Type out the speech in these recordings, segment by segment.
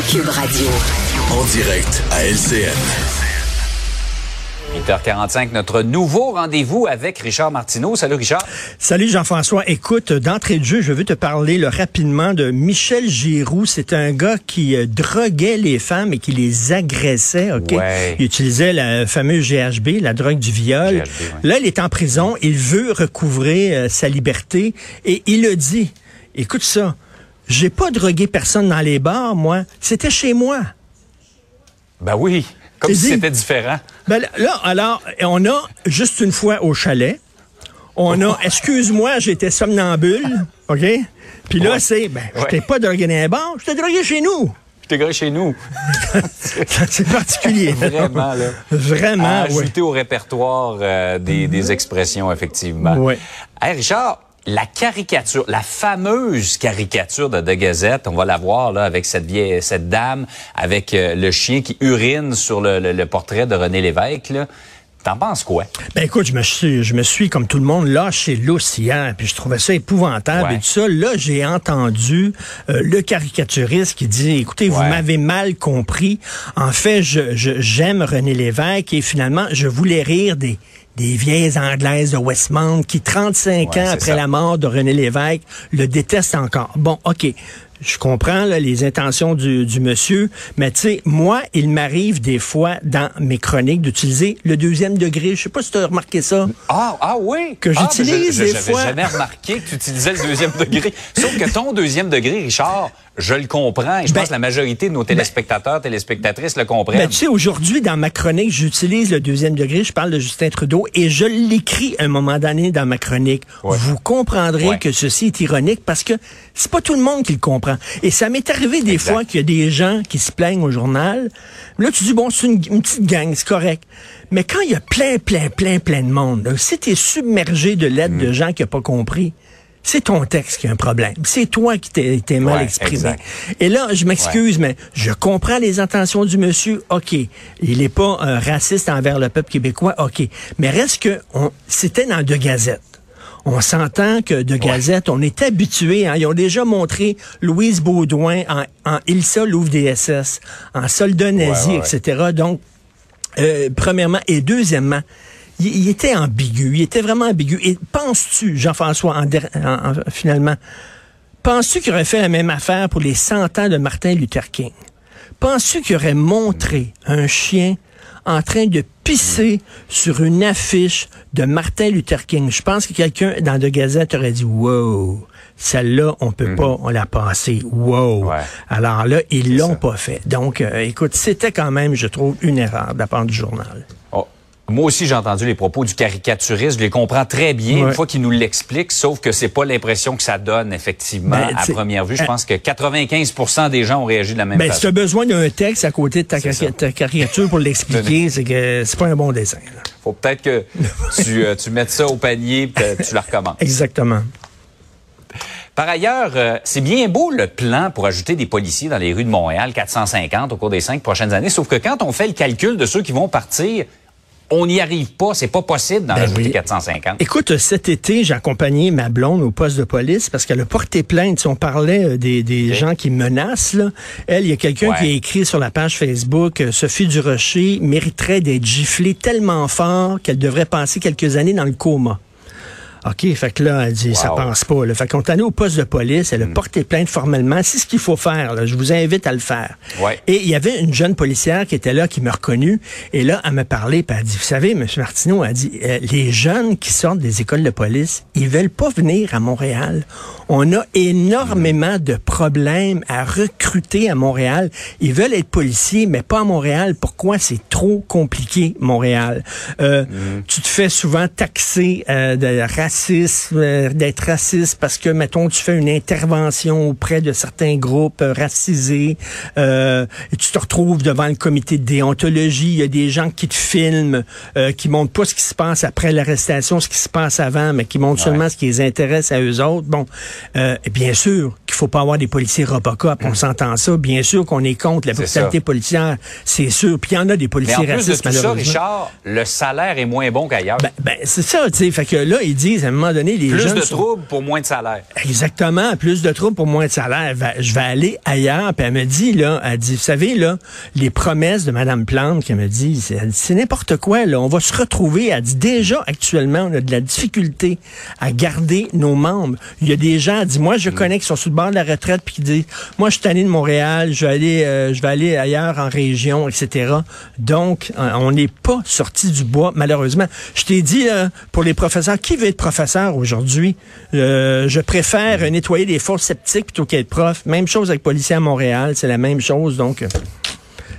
Cube Radio. En direct à LCN. 8h45, notre nouveau rendez-vous avec Richard Martineau. Salut Richard. Salut Jean-François. Écoute, d'entrée de jeu, je veux te parler le, rapidement de Michel Giroux. C'est un gars qui euh, droguait les femmes et qui les agressait. Ok, Ouais. Il utilisait la fameuse GHB, la drogue du viol. GHB, ouais. Là, il est en prison. Il veut recouvrer euh, sa liberté et il a dit, écoute ça, j'ai pas drogué personne dans les bars, moi. C'était chez moi. Ben oui, comme si c'était différent. Ben là, là, alors, on a juste une fois au chalet. On a, excuse-moi, j'étais somnambule, OK? Puis là, Ouais. c'est, ben, je Ouais. t'ai pas drogué dans les bars, je t'ai drogué chez nous. Je t'ai gré chez nous. c'est particulier. Vraiment, là. Vraiment, oui. ajouter au répertoire euh, des, des expressions, effectivement. Ouais. Hey, Richard, la caricature, la fameuse caricature de De Gazette, on va la voir là avec cette vieille, cette dame, avec euh, le chien qui urine sur le, le- le portrait de René Lévesque. Là. T'en penses quoi? Ben écoute, je me suis, je me suis comme tout le monde lâché lousse hier, puis je trouvais ça épouvantable Ouais. et tout ça. Là, j'ai entendu euh, le caricaturiste qui dit, écoutez, vous m'avez mal compris. En fait, je, je- j'aime René Lévesque et finalement, je voulais rire des des vieilles anglaises de Westmount qui, 35 Ouais, ans après ça. la mort de René Lévesque, le détestent encore. Bon, OK. Je comprends là, les intentions du, du monsieur, mais tu sais, moi, il m'arrive des fois dans mes chroniques d'utiliser le deuxième degré. Je sais pas si tu as remarqué ça. Ah, ah oui? Que Ah, j'utilise mais je- des J'avais fois. jamais remarqué que tu utilisais le deuxième degré. Sauf que ton deuxième degré, Richard, je le comprends et je Ben, pense que la majorité de nos téléspectateurs, téléspectatrices le comprennent. Ben, tu sais, aujourd'hui, dans ma chronique, j'utilise le deuxième degré, je parle de Justin Trudeau et je l'écris à un moment donné dans ma chronique. Ouais. Vous comprendrez Ouais. que ceci est ironique parce que c'est pas tout le monde qui le comprend. Et ça m'est arrivé des Exact. fois qu'il y a des gens qui se plaignent au journal. Là, tu dis, bon, c'est une, une petite gang, c'est correct. Mais quand il y a plein, plein, plein, plein de monde, là, si tu es submergé de lettres de gens qui n'ont pas compris, c'est ton texte qui a un problème. C'est toi qui t'es mal Ouais, exprimé. exact. Et là, je m'excuse, mais je comprends les intentions du monsieur. OK. Il n'est pas euh, raciste envers le peuple québécois. OK. Mais reste que on- c'était dans deux gazettes. On s'entend que de Gazette, on est habitué. Hein, ils ont déjà montré Louise Baudouin en, en Ilsa l'ouvre des SS, en soldat nazi, etc. Donc, euh, premièrement. Et deuxièmement, il, il était ambigu. Il était vraiment ambigu. Et penses-tu, Jean-François, en, der- en- en- finalement, penses-tu qu'il aurait fait la même affaire pour les 100 ans de Martin Luther King? Penses-tu qu'il aurait montré un chien en train de pisser sur une affiche de Martin Luther King? Je pense que quelqu'un dans de Gazette aurait dit, wow, celle-là, on peut pas, on l'a passée. Wow. Ouais. Alors là, ils l'ont pas fait. Donc, euh, écoute, c'était quand même, je trouve, une erreur de la part du journal. Oh. Moi aussi, j'ai entendu les propos du caricaturiste. Je les comprends très bien une fois qu'il nous l'explique, sauf que c'est pas l'impression que ça donne, effectivement, Ben, à première vue. Je pense que 95% des gens ont réagi de la même Ben, si façon. tu as besoin d'un texte à côté de ta, caricature pour l'expliquer, c'est que c'est pas un bon dessin. là. Faut peut-être que tu, euh, tu mettes ça au panier et tu la recommences. Exactement. Par ailleurs, euh, c'est bien beau le plan pour ajouter des policiers dans les rues de Montréal, 450 au cours des cinq prochaines années. Sauf que quand on fait le calcul de ceux qui vont partir, on n'y arrive pas. C'est pas possible d'en Ben ajouter oui. 450. Écoute, cet été, j'ai accompagné ma blonde au poste de police parce qu'elle a porté plainte. Si on parlait euh, des, gens qui menacent, là. elle, il y a quelqu'un Ouais. qui a écrit sur la page Facebook, euh, Sophie Durocher mériterait d'être giflée tellement fort qu'elle devrait passer quelques années dans le coma. OK, fait que là, elle dit, ça Wow. pense pas. Là. Fait qu'on est allé au poste de police, elle a porté plainte formellement. C'est ce qu'il faut faire. Là. Je vous invite à le faire. Ouais. Et il y avait une jeune policière qui était là, qui me reconnut. Et là, elle me parlait, puis elle dit, vous savez, M. Martineau, elle dit, euh, les jeunes qui sortent des écoles de police, ils veulent pas venir à Montréal. On a énormément de problèmes à recruter à Montréal. Ils veulent être policiers, mais pas à Montréal. Pourquoi? C'est trop compliqué, Montréal? Euh, Tu te fais souvent taxer euh, de racisme, euh, d'être raciste parce que, mettons, tu fais une intervention auprès de certains groupes euh, racisés euh, et tu te retrouves devant le comité de déontologie. Il y a des gens qui te filment, euh, qui montrent pas ce qui se passe après l'arrestation, ce qui se passe avant, mais qui montrent seulement ce qui les intéresse à eux autres. Bon, euh, bien sûr qu'il faut pas avoir des policiers Robocop, on s'entend ça. Bien sûr qu'on est contre la brutalité policière, c'est sûr. Puis il y en a des Mais policiers en plus de racistes, tout ça. Richard, le salaire est moins bon qu'ailleurs. Ben, ben, c'est ça, tu sais. Fait que là, ils disent, à un moment donné, les plus jeunes de sont- troubles pour moins de salaire. Exactement, plus de troubles pour moins de salaire. Je vais aller ailleurs. Puis elle me dit, là, elle dit, vous savez, là, les promesses de Madame Plante, qui me dit, c'est n'importe quoi, là. On va se retrouver. Elle dit, déjà, actuellement, on a de la difficulté à garder nos membres. Il y a des gens, elle dit, moi, je Mm. connais qui sont sous le bord de la retraite puis qui disent, moi, je suis tanné de Montréal, je vais aller, euh, je vais aller ailleurs en région, etc. Donc, euh, on n'est pas sorti du bois, malheureusement. Je t'ai dit, là, pour les professeurs, qui veut être professeur? Aujourd'hui? Euh, je préfère euh, nettoyer des fosses sceptiques plutôt qu'être prof. Même chose avec policier à Montréal, c'est la même chose, donc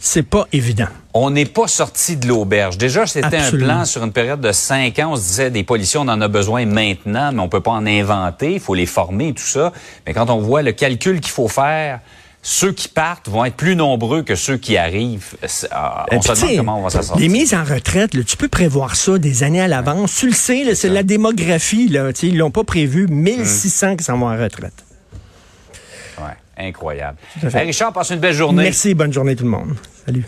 c'est pas évident. On n'est pas sorti de l'auberge. Déjà, c'était un plan sur une période de cinq ans. On se disait, des policiers, on en a besoin maintenant, mais on peut pas en inventer. Il faut les former et tout ça. Mais quand on voit le calcul qu'il faut faire, ceux qui partent vont être plus nombreux que ceux qui arrivent. Ah, Et on se demande comment on va s'en sortir. Les mises en retraite, là, tu peux prévoir ça des années à l'avance. Tu le sais, c'est la démographie. Là, ils l'ont pas prévu. 1600 qui s'en vont en retraite. Ouais, incroyable. Hey, Richard, passe une belle journée. Merci, bonne journée tout le monde. Salut.